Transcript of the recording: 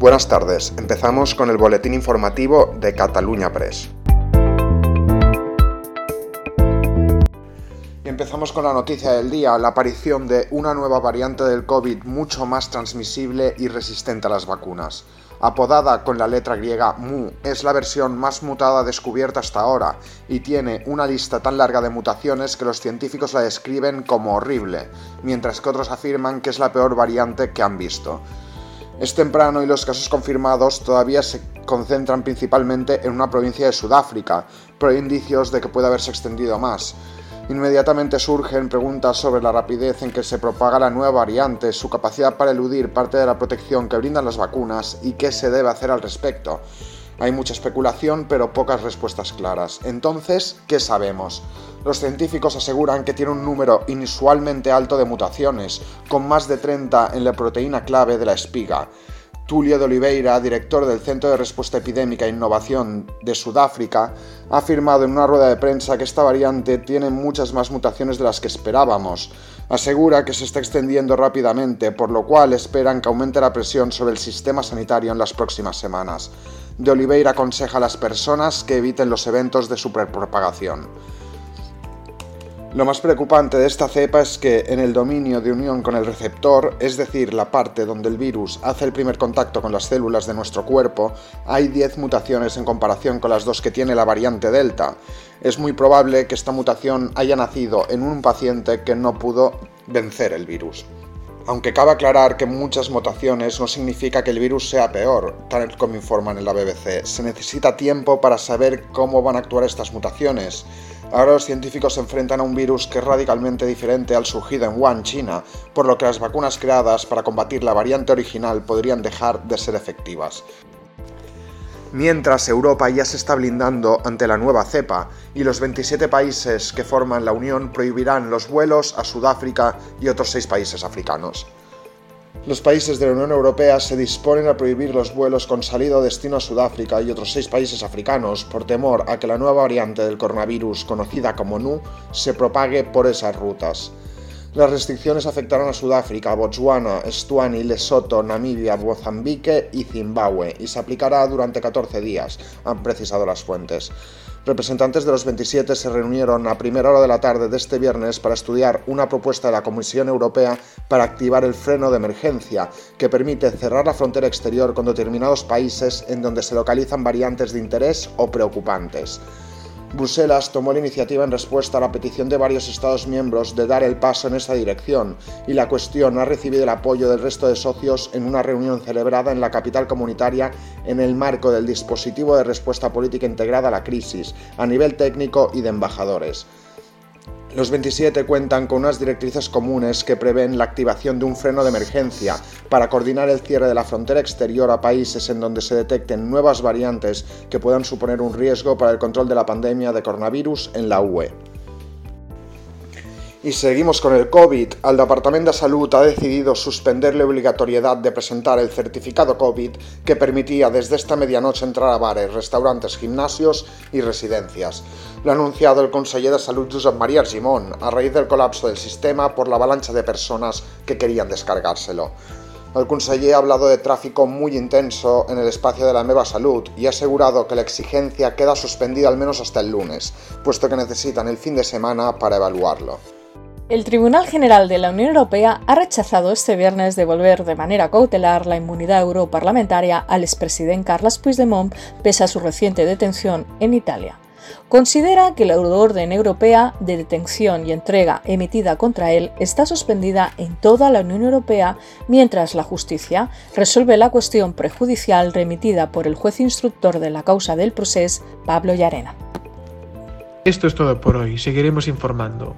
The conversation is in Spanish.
Buenas tardes, empezamos con el boletín informativo de Cataluña Press. Empezamos con la noticia del día, la aparición de una nueva variante del COVID mucho más transmisible y resistente a las vacunas. Apodada con la letra griega Mu, es la versión más mutada descubierta hasta ahora y tiene una lista tan larga de mutaciones que los científicos la describen como horrible, mientras que otros afirman que es la peor variante que han visto. Es temprano y los casos confirmados todavía se concentran principalmente en una provincia de Sudáfrica, pero hay indicios de que puede haberse extendido más. Inmediatamente surgen preguntas sobre la rapidez en que se propaga la nueva variante, su capacidad para eludir parte de la protección que brindan las vacunas y qué se debe hacer al respecto. Hay mucha especulación, pero pocas respuestas claras. Entonces, ¿qué sabemos? Los científicos aseguran que tiene un número inusualmente alto de mutaciones, con más de 30 en la proteína clave de la espiga. Tulio de Oliveira, director del Centro de Respuesta Epidémica e Innovación de Sudáfrica, ha afirmado en una rueda de prensa que esta variante tiene muchas más mutaciones de las que esperábamos. Asegura que se está extendiendo rápidamente, por lo cual esperan que aumente la presión sobre el sistema sanitario en las próximas semanas. De Oliveira aconseja a las personas que eviten los eventos de superpropagación. Lo más preocupante de esta cepa es que en el dominio de unión con el receptor, es decir, la parte donde el virus hace el primer contacto con las células de nuestro cuerpo, hay 10 mutaciones en comparación con las dos que tiene la variante Delta. Es muy probable que esta mutación haya nacido en un paciente que no pudo vencer el virus. Aunque cabe aclarar que muchas mutaciones no significa que el virus sea peor, tal como informan en la BBC. Se necesita tiempo para saber cómo van a actuar estas mutaciones. Ahora los científicos se enfrentan a un virus que es radicalmente diferente al surgido en Wuhan, China, por lo que las vacunas creadas para combatir la variante original podrían dejar de ser efectivas. Mientras Europa ya se está blindando ante la nueva cepa y los 27 países que forman la Unión prohibirán los vuelos a Sudáfrica y otros 6 países africanos. Los países de la Unión Europea se disponen a prohibir los vuelos con salida o destino a Sudáfrica y otros seis países africanos por temor a que la nueva variante del coronavirus, conocida como NU, se propague por esas rutas. Las restricciones afectaron a Sudáfrica, Botswana, Estuani, Lesoto, Namibia, Mozambique y Zimbabue y se aplicará durante 14 días, han precisado las fuentes. Representantes de los 27 se reunieron a primera hora de la tarde de este viernes para estudiar una propuesta de la Comisión Europea para activar el freno de emergencia, que permite cerrar la frontera exterior con determinados países en donde se localizan variantes de interés o preocupantes. Bruselas tomó la iniciativa en respuesta a la petición de varios Estados miembros de dar el paso en esa dirección, y la cuestión ha recibido el apoyo del resto de socios en una reunión celebrada en la capital comunitaria en el marco del dispositivo de respuesta política integrada a la crisis, a nivel técnico y de embajadores. Los 27 cuentan con unas directrices comunes que prevén la activación de un freno de emergencia para coordinar el cierre de la frontera exterior a países en donde se detecten nuevas variantes que puedan suponer un riesgo para el control de la pandemia de coronavirus en la UE. Y seguimos con el COVID. El Departament de Salut ha decidido suspender la obligatoriedad de presentar el certificado COVID que permitía desde esta medianoche entrar a bares, restaurantes, gimnasios y residencias. Lo ha anunciado el conseller de Salud Josep María Argimon a raíz del colapso del sistema por la avalancha de personas que querían descargárselo. El conseller ha hablado de tráfico muy intenso en el espacio de la Meva Salud y ha asegurado que la exigencia queda suspendida al menos hasta el lunes, puesto que necesitan el fin de semana para evaluarlo. El Tribunal General de la Unión Europea ha rechazado este viernes devolver de manera cautelar la inmunidad europarlamentaria al expresidente Carles Puigdemont pese a su reciente detención en Italia. Considera que la orden europea de detención y entrega emitida contra él está suspendida en toda la Unión Europea mientras la justicia resuelve la cuestión prejudicial remitida por el juez instructor de la causa del proceso, Pablo Llarena. Esto es todo por hoy, seguiremos informando.